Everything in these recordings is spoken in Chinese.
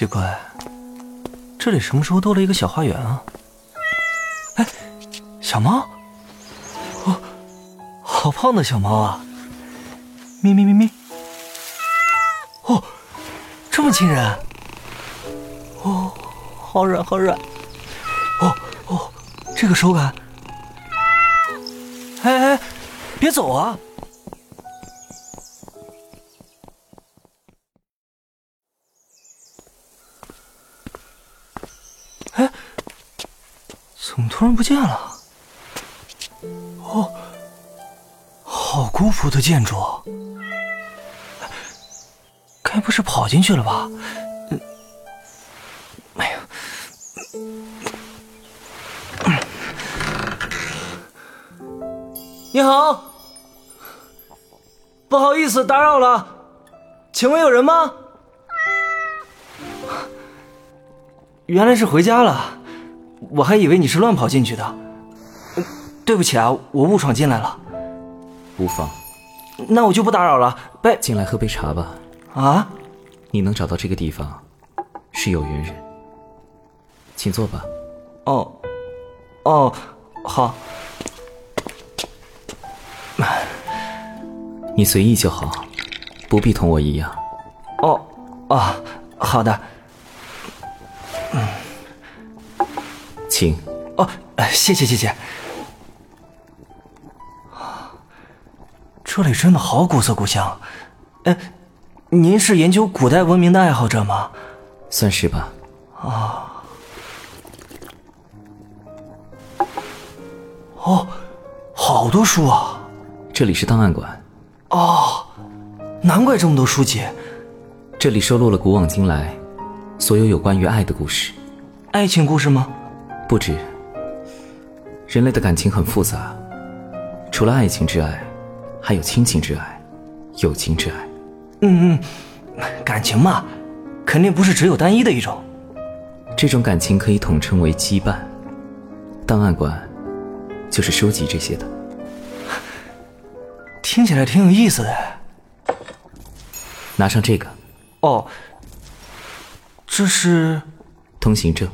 奇怪，这里什么时候多了一个小花园啊？哎，小猫，哦，好胖的小猫啊！咪咪咪咪，哦，这么亲人，哦，好软好软，哦哦，这个手感，哎哎，别走啊！怎么突然不见了？哦，好古朴的建筑，该不是跑进去了吧？哎呀，你好，不好意思打扰了，请问有人吗？原来是回家了，我还以为你是乱跑进去的。对不起啊，我误闯进来了。无妨，那我就不打扰了，拜。进来喝杯茶吧。啊？你能找到这个地方，是有缘人。请坐吧。哦，哦，好。你随意就好，不必同我一样。哦，哦，好的。请哦，谢谢谢谢。这里真的好古色古香。哎，您是研究古代文明的爱好者吗？算是吧。啊。哦，好多书啊！这里是档案馆。哦，难怪这么多书籍。这里收录了古往今来。所有有关于爱的故事，爱情故事吗？不止。人类的感情很复杂，除了爱情之爱，还有亲情之爱、友情之爱。嗯嗯，感情嘛，肯定不是只有单一的一种。这种感情可以统称为羁绊。档案馆就是收集这些的。听起来挺有意思的。拿上这个。哦。这是通行证，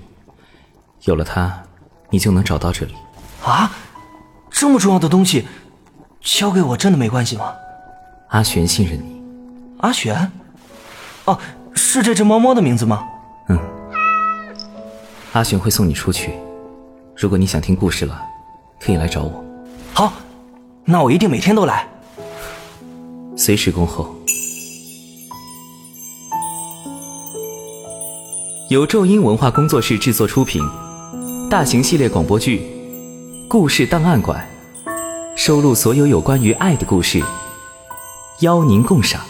有了它，你就能找到这里。啊，这么重要的东西，交给我真的没关系吗？阿玄信任你。阿玄？哦，是这只猫猫的名字吗？嗯。阿玄会送你出去，如果你想听故事了，可以来找我。好，那我一定每天都来，随时恭候。由咒音文化工作室制作出品，大型系列广播剧《故事档案馆》，收录所有有关于爱的故事，邀您共赏。